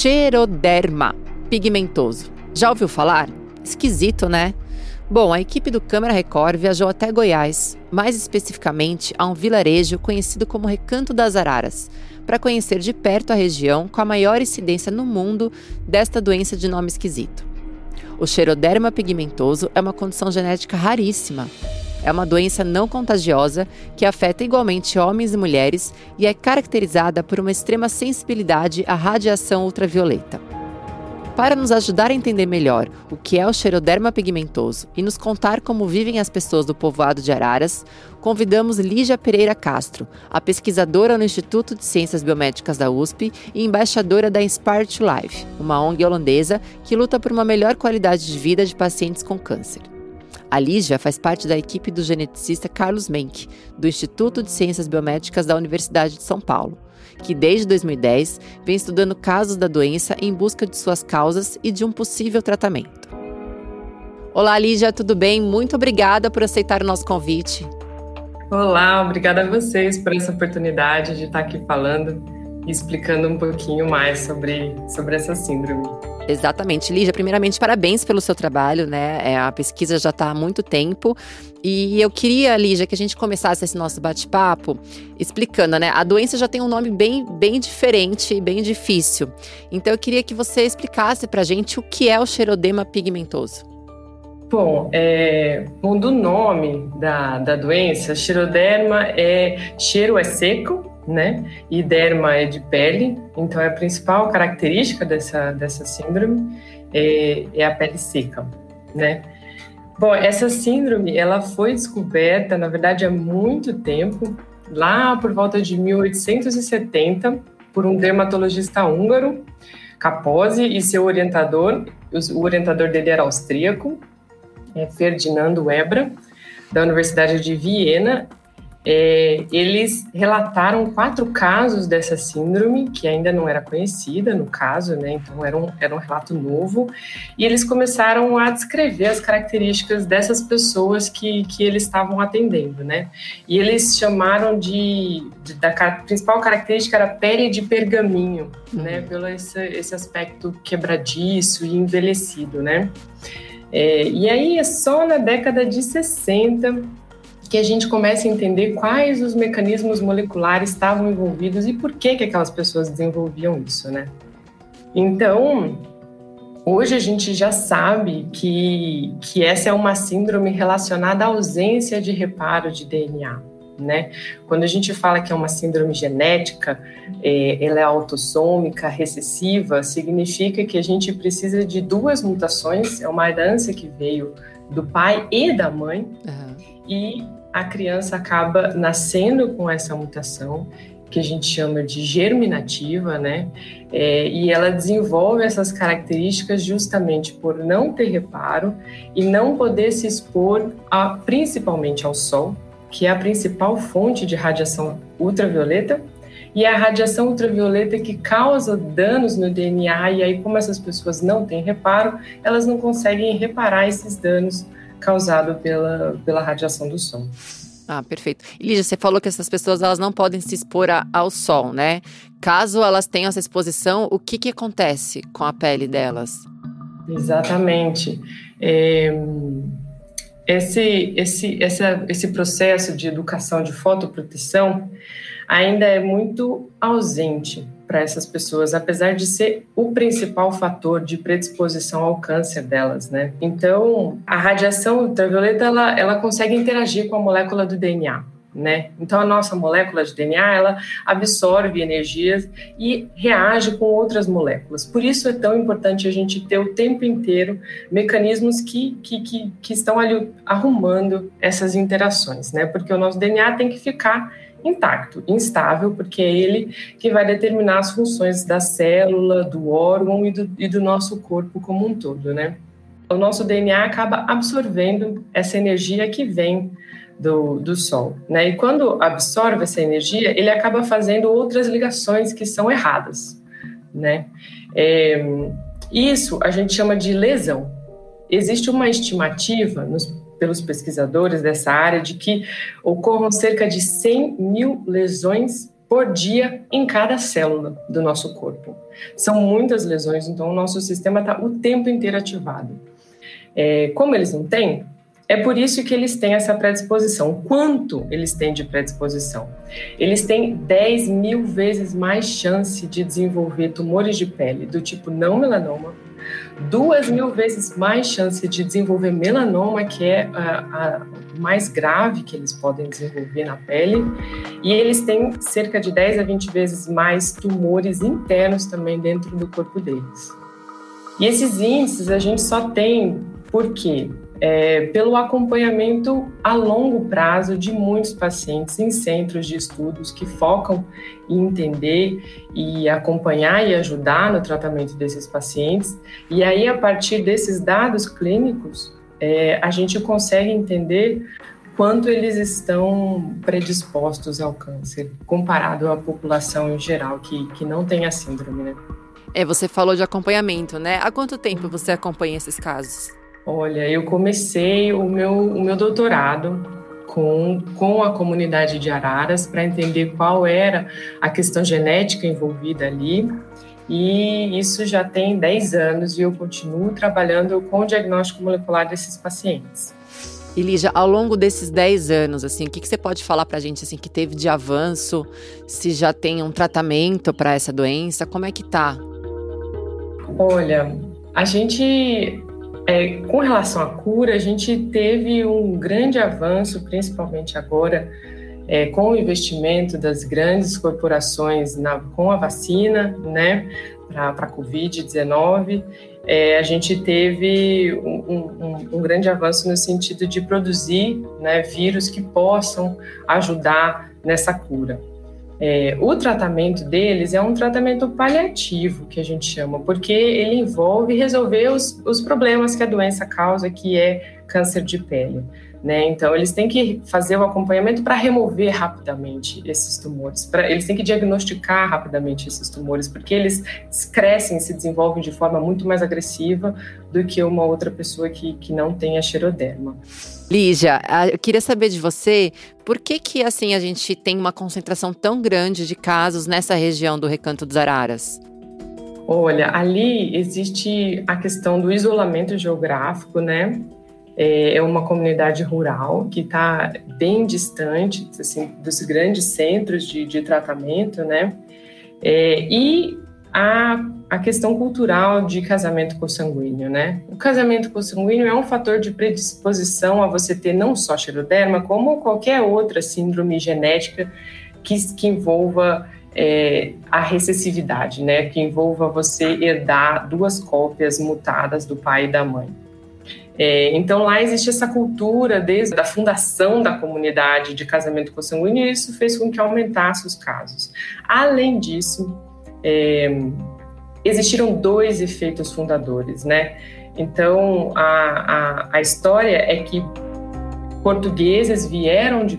xeroderma pigmentoso. Já ouviu falar? Esquisito, né? Bom, a equipe do Câmara Record viajou até Goiás, mais especificamente a um vilarejo conhecido como Recanto das Araras, para conhecer de perto a região com a maior incidência no mundo desta doença de nome esquisito. O xeroderma pigmentoso é uma condição genética raríssima. É uma doença não contagiosa que afeta igualmente homens e mulheres e é caracterizada por uma extrema sensibilidade à radiação ultravioleta. Para nos ajudar a entender melhor o que é o xeroderma pigmentoso e nos contar como vivem as pessoas do povoado de Araras, convidamos Lígia Pereira Castro, a pesquisadora no Instituto de Ciências Biomédicas da USP e embaixadora da Inspire to Life, uma ONG holandesa que luta por uma melhor qualidade de vida de pacientes com câncer. A Lígia faz parte da equipe do geneticista Carlos Menck, do Instituto de Ciências Biomédicas da Universidade de São Paulo que desde 2010 vem estudando casos da doença em busca de suas causas e de um possível tratamento. Olá, Lígia, tudo bem? Muito obrigada por aceitar o nosso convite. Olá, obrigada a vocês por essa oportunidade de estar aqui falando e explicando um pouquinho mais sobre, sobre essa síndrome. Exatamente. Lígia, primeiramente, parabéns pelo seu trabalho, né? É, a pesquisa já está há muito tempo. E eu queria, Lígia, que a gente começasse esse nosso bate-papo explicando, né? A doença já tem um nome bem, bem diferente, bem difícil. Então eu queria que você explicasse pra gente o que é o xerodema pigmentoso. Bom, é, bom do nome da, da doença, xeroderma é cheiro é seco, né? E derma é de pele, então é a principal característica dessa, dessa síndrome é, é a pele seca, né? Bom, essa síndrome ela foi descoberta, na verdade, há muito tempo, lá por volta de 1870, por um dermatologista húngaro, Capozzi, e seu orientador, o orientador dele era austríaco, é Ferdinando Ebra, da Universidade de Viena, é, eles relataram quatro casos dessa síndrome, que ainda não era conhecida no caso, né? Então era um, era um relato novo, e eles começaram a descrever as características dessas pessoas que, que eles estavam atendendo, né? E eles chamaram de, de da principal característica era pele de pergaminho, uhum. né? Pelo esse, esse aspecto quebradiço e envelhecido, né? É, e aí, é só na década de 60 que a gente comece a entender quais os mecanismos moleculares estavam envolvidos e por que, que aquelas pessoas desenvolviam isso, né? Então, hoje a gente já sabe que, que essa é uma síndrome relacionada à ausência de reparo de DNA. Né? Quando a gente fala que é uma síndrome genética, é, ela é autossômica, recessiva, significa que a gente precisa de duas mutações, é uma herança que veio do pai e da mãe, uhum. e a criança acaba nascendo com essa mutação que a gente chama de germinativa, né? É, e ela desenvolve essas características justamente por não ter reparo e não poder se expor a, principalmente ao sol, que é a principal fonte de radiação ultravioleta, e é a radiação ultravioleta que causa danos no DNA, e aí, como essas pessoas não têm reparo, elas não conseguem reparar esses danos causado pela, pela radiação do sol. Ah, perfeito. Lígia, você falou que essas pessoas elas não podem se expor a, ao sol, né? Caso elas tenham essa exposição, o que, que acontece com a pele delas? Exatamente. É, esse, esse, esse, esse processo de educação de fotoproteção ainda é muito ausente para essas pessoas, apesar de ser o principal fator de predisposição ao câncer delas, né? Então, a radiação ultravioleta ela, ela consegue interagir com a molécula do DNA. Né? Então a nossa molécula de DNA ela absorve energias e reage com outras moléculas. Por isso é tão importante a gente ter o tempo inteiro mecanismos que, que, que, que estão ali arrumando essas interações, né? Porque o nosso DNA tem que ficar intacto, instável, porque é ele que vai determinar as funções da célula, do órgão e do, e do nosso corpo como um todo, né? O nosso DNA acaba absorvendo essa energia que vem do, do Sol, né? E quando absorve essa energia, ele acaba fazendo outras ligações que são erradas, né? É, isso a gente chama de lesão. Existe uma estimativa nos pelos pesquisadores dessa área de que ocorram cerca de 100 mil lesões por dia em cada célula do nosso corpo. São muitas lesões, então o nosso sistema está o tempo inteiro ativado. É, como eles não têm, é por isso que eles têm essa predisposição. Quanto eles têm de predisposição? Eles têm 10 mil vezes mais chance de desenvolver tumores de pele do tipo não melanoma, duas mil vezes mais chance de desenvolver melanoma, que é a, a, mais grave que eles podem desenvolver na pele, e eles têm cerca de 10 a 20 vezes mais tumores internos também dentro do corpo deles. E esses índices a gente só tem porque é, pelo acompanhamento a longo prazo de muitos pacientes em centros de estudos que focam em entender e acompanhar e ajudar no tratamento desses pacientes. E aí, a partir desses dados clínicos, é, a gente consegue entender quanto eles estão predispostos ao câncer, comparado à população em geral que, que não tem a síndrome, né? É, você falou de acompanhamento, né? Há quanto tempo você acompanha esses casos? Olha, eu comecei o meu, o meu doutorado com, com a comunidade de Araras para entender qual era a questão genética envolvida ali. E isso já tem 10 anos e eu continuo trabalhando com o diagnóstico molecular desses pacientes. E Lígia, ao longo desses 10 anos, assim, o que, que você pode falar para a gente assim, que teve de avanço? Se já tem um tratamento para essa doença? Como é que tá? Olha, a gente é, com relação à cura, a gente teve um grande avanço, principalmente agora, é, com o investimento das grandes corporações na, com a vacina, né, para a Covid-19. É, a gente teve um, um, um, grande avanço no sentido de produzir né, vírus que possam ajudar nessa cura. É, o tratamento deles é um tratamento paliativo, que a gente chama, porque ele envolve resolver os, os problemas que a doença causa, que é câncer de pele. Né? Então, eles têm que fazer o acompanhamento para remover rapidamente esses tumores, pra, eles têm que diagnosticar rapidamente esses tumores, porque eles crescem e se desenvolvem de forma muito mais agressiva do que uma outra pessoa que, que não tem a xeroderma. Lígia, eu queria saber de você por que que assim a gente tem uma concentração tão grande de casos nessa região do Recanto dos Araras? Olha, ali existe a questão do isolamento geográfico, né? É, é uma comunidade rural que está bem distante assim, dos grandes centros de, de tratamento, né? É, e a, a questão cultural de casamento consanguíneo, né? O casamento consanguíneo é um fator de predisposição a você ter não só xeroderma, como qualquer outra síndrome genética que, que envolva é, a recessividade, né? Que envolva você herdar duas cópias mutadas do pai e da mãe. É, então lá existe essa cultura desde a fundação da comunidade de casamento consanguíneo e isso fez com que aumentasse os casos. Além disso, é, existiram dois efeitos fundadores, né? Então a, a, a história é que portugueses vieram de,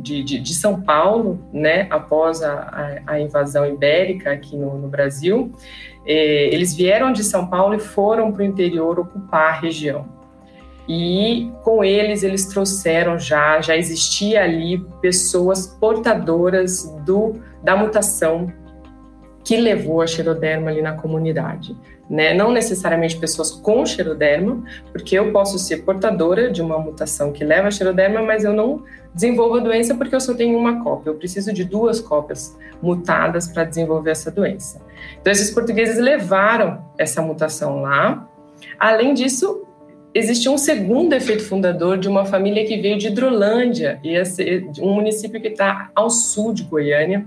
de, de, de, São Paulo, né, após a, a, a invasão ibérica aqui no, no Brasil. É, eles vieram de São Paulo e foram para o interior ocupar a região e com eles eles trouxeram já já existia ali pessoas portadoras do da mutação que levou a xeroderma ali na comunidade, né? Não necessariamente pessoas com xeroderma, porque eu posso ser portadora de uma mutação que leva a xeroderma, mas eu não desenvolvo a doença porque eu só tenho uma cópia. Eu preciso de duas cópias mutadas para desenvolver essa doença. Então esses portugueses levaram essa mutação lá. Além disso, existe um segundo efeito fundador de uma família que veio de Hidrolândia, um município que está ao sul de Goiânia,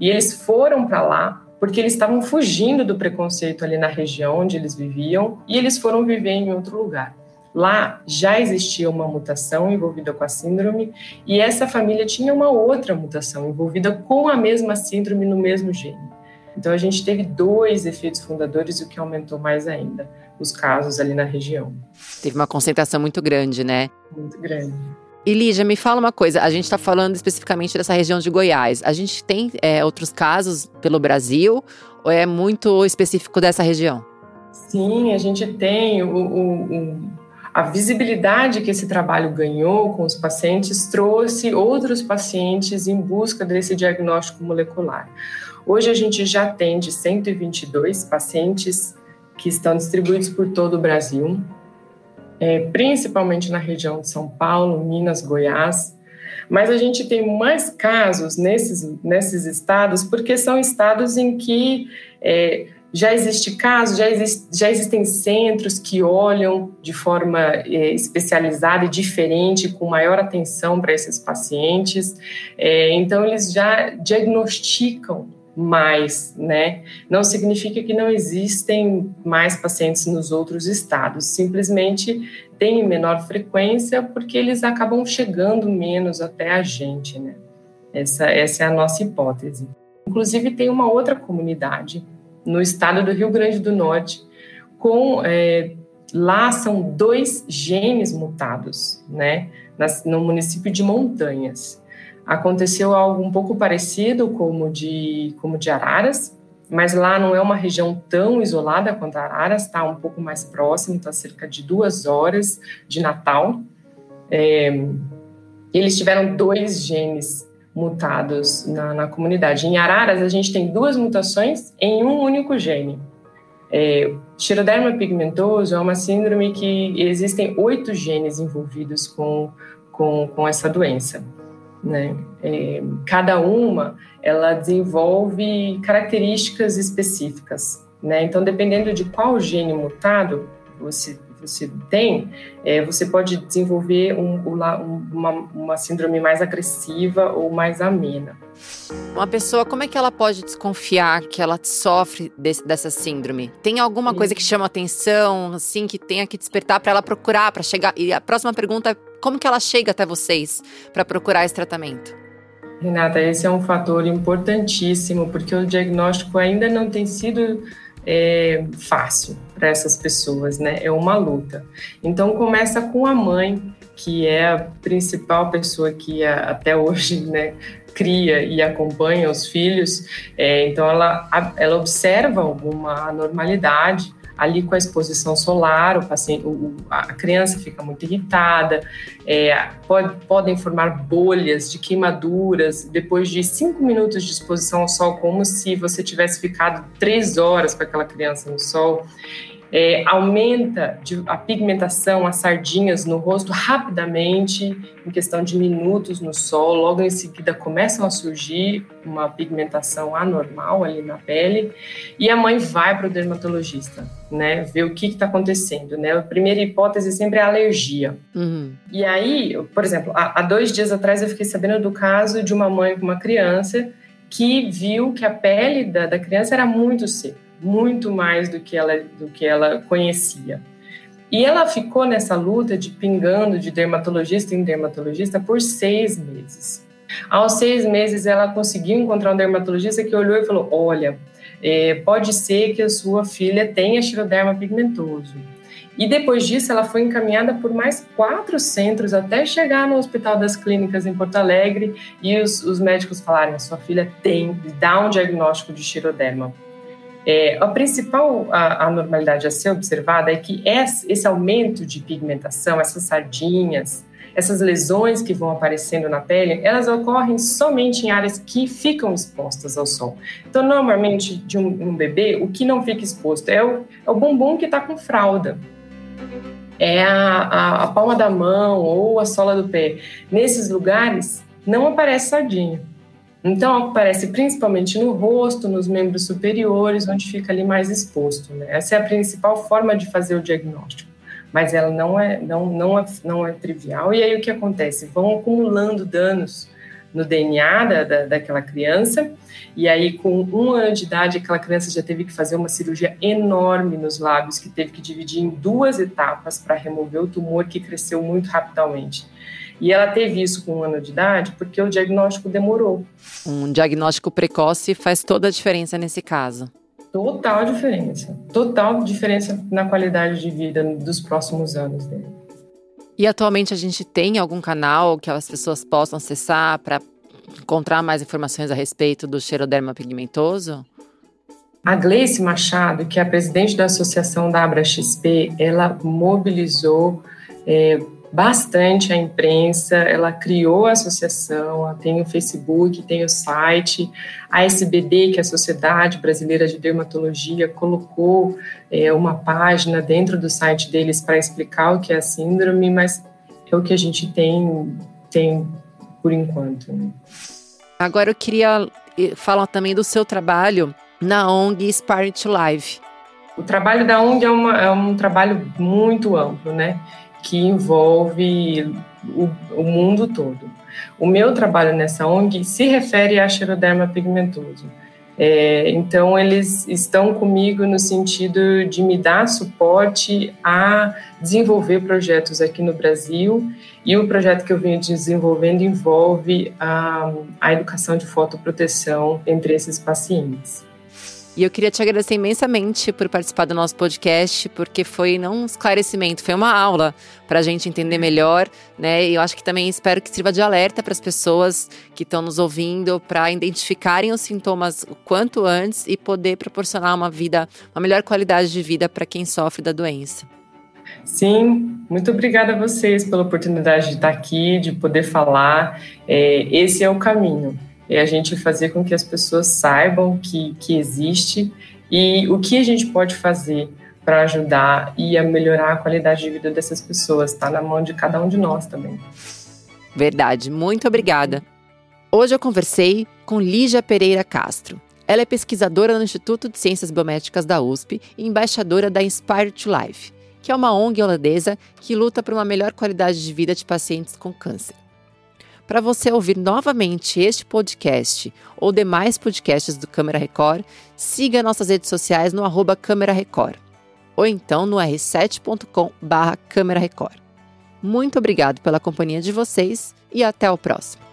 e eles foram para lá porque eles estavam fugindo do preconceito ali na região onde eles viviam e eles foram viver em outro lugar. Lá já existia uma mutação envolvida com a síndrome e essa família tinha uma outra mutação envolvida com a mesma síndrome no mesmo gene. Então a gente teve dois efeitos fundadores, o que aumentou mais ainda os casos ali na região. Teve uma concentração muito grande, né? Muito grande. E Lígia, me fala uma coisa, a gente está falando especificamente dessa região de Goiás. A gente tem é, outros casos pelo Brasil ou é muito específico dessa região? Sim, a gente tem o, o, o a visibilidade que esse trabalho ganhou com os pacientes trouxe outros pacientes em busca desse diagnóstico molecular. Hoje a gente já atende 122 pacientes que estão distribuídos por todo o Brasil, é, principalmente na região de São Paulo, Minas, Goiás. Mas a gente tem mais casos nesses, nesses estados, porque são estados em que é, já existe caso, já, existe, já existem centros que olham de forma é, especializada e diferente, com maior atenção para esses pacientes. É, então, eles já diagnosticam mais, né? Não significa que não existem mais pacientes nos outros estados, simplesmente tem menor frequência porque eles acabam chegando menos até a gente, né? Essa, essa é a nossa hipótese. Inclusive, tem uma outra comunidade no estado do Rio Grande do Norte, com é, lá são dois genes mutados, né? no município de Montanhas aconteceu algo um pouco parecido como de como de Araras, mas lá não é uma região tão isolada quanto Araras, está um pouco mais próximo, está cerca de duas horas de Natal. É, eles tiveram dois genes mutados na, na, comunidade. Em Araras, a gente tem duas mutações em um único gene. É, Xeroderma pigmentoso é uma síndrome que existem oito genes envolvidos com, com, com essa doença né? É, cada uma ela desenvolve características específicas, né? Então, dependendo de qual gene mutado você você tem, é, você pode desenvolver um, uma, uma síndrome mais agressiva ou mais amena. Uma pessoa, como é que ela pode desconfiar que ela sofre desse, dessa síndrome? Tem alguma coisa que chama atenção, assim, que tenha que despertar para ela procurar, para chegar? E a próxima pergunta é como que ela chega até vocês para procurar esse tratamento? Renata, esse é um fator importantíssimo, porque o diagnóstico ainda não tem sido é, fácil para essas pessoas, né? É uma luta. Então começa com a mãe, que é a principal pessoa que até hoje, né, cria e acompanha os filhos. É, então ela, ela observa alguma anormalidade ali com a exposição solar, o paciente, o, a criança fica muito irritada, é, pode, podem formar bolhas de queimaduras depois de cinco minutos de exposição ao sol, como se você tivesse ficado três horas com aquela criança no sol é, aumenta a pigmentação, as sardinhas no rosto rapidamente, em questão de minutos no sol, logo em seguida começam a surgir uma pigmentação anormal ali na pele, e a mãe vai para o dermatologista, né, ver o que está acontecendo, né, a primeira hipótese sempre é a alergia. Uhum. E aí, por exemplo, há, há dois dias atrás eu fiquei sabendo do caso de uma mãe com uma criança que viu que a pele da, da criança era muito seca muito mais do que ela, do que ela conhecia. E ela ficou nessa luta de pingando de dermatologista em dermatologista por seis meses. Aos seis meses, ela conseguiu encontrar um dermatologista que olhou e falou: Olha, é, pode ser que a sua filha tenha xiroderma pigmentoso. E depois disso, ela foi encaminhada por mais quatro centros até chegar no Hospital das Clínicas em Porto Alegre e os, os médicos falaram: sua filha tem, dá um diagnóstico de xiroderma é, a principal anormalidade a ser observada é que esse aumento de pigmentação, essas sardinhas, essas lesões que vão aparecendo na pele, elas ocorrem somente em áreas que ficam expostas ao sol. Então, normalmente, de um, um bebê, o que não fica exposto é o, é o bumbum que está com fralda. É a, a, a palma da mão ou a sola do pé. Nesses lugares, não aparece sardinha. Então, aparece principalmente no rosto, nos membros superiores, onde fica ali mais exposto. Né? Essa é a principal forma de fazer o diagnóstico, mas ela não é, não, não é, não é trivial. E aí o que acontece? Vão acumulando danos no DNA da, da, daquela criança, e aí com um ano de idade, aquela criança já teve que fazer uma cirurgia enorme nos lábios, que teve que dividir em duas etapas para remover o tumor que cresceu muito rapidamente. E ela teve isso com um ano de idade porque o diagnóstico demorou. Um diagnóstico precoce faz toda a diferença nesse caso. Total diferença. Total diferença na qualidade de vida dos próximos anos dele. E atualmente a gente tem algum canal que as pessoas possam acessar para encontrar mais informações a respeito do xeroderma pigmentoso? A Gleice Machado, que é a presidente da associação da Abra XP, ela mobilizou é, bastante a imprensa, ela criou a associação, ela tem o Facebook, tem o site, a SBD, que é a Sociedade Brasileira de Dermatologia, colocou é, uma página dentro do site deles para explicar o que é a síndrome, mas é o que a gente tem, tem por enquanto. Né? Agora eu queria falar também do seu trabalho na ONG Spirit Live. O trabalho da ONG é, uma, é um trabalho muito amplo, né? Que envolve o, o, mundo todo. O meu trabalho nessa ONG se refere a xeroderma pigmentoso. É, então, eles estão comigo no sentido de me dar suporte a desenvolver projetos aqui no Brasil. E o projeto que eu venho desenvolvendo envolve a, a educação de fotoproteção entre esses pacientes. E eu queria te agradecer imensamente por participar do nosso podcast, porque foi não um esclarecimento, foi uma aula para a gente entender melhor, né? E eu acho que também espero que sirva de alerta para as pessoas que estão nos ouvindo, para identificarem os sintomas o quanto antes e poder proporcionar uma vida, uma melhor qualidade de vida para quem sofre da doença. Sim, muito obrigada a vocês pela oportunidade de estar aqui, de poder falar. É, esse é o caminho é a gente fazer com que as pessoas saibam que, que existe e o que a gente pode fazer para ajudar e a melhorar a qualidade de vida dessas pessoas. Está na mão de cada um de nós também. Verdade, muito obrigada. Hoje eu conversei com Lígia Pereira Castro. Ela é pesquisadora no Instituto de Ciências Biomédicas da USP e embaixadora da Inspire to Life, que é uma ONG holandesa que luta por uma melhor qualidade de vida de pacientes com câncer. Para você ouvir novamente este podcast ou demais podcasts do Câmara Record, siga nossas redes sociais no arroba Câmara Record ou então no r7.com barra Record. Muito obrigado pela companhia de vocês e até o próximo.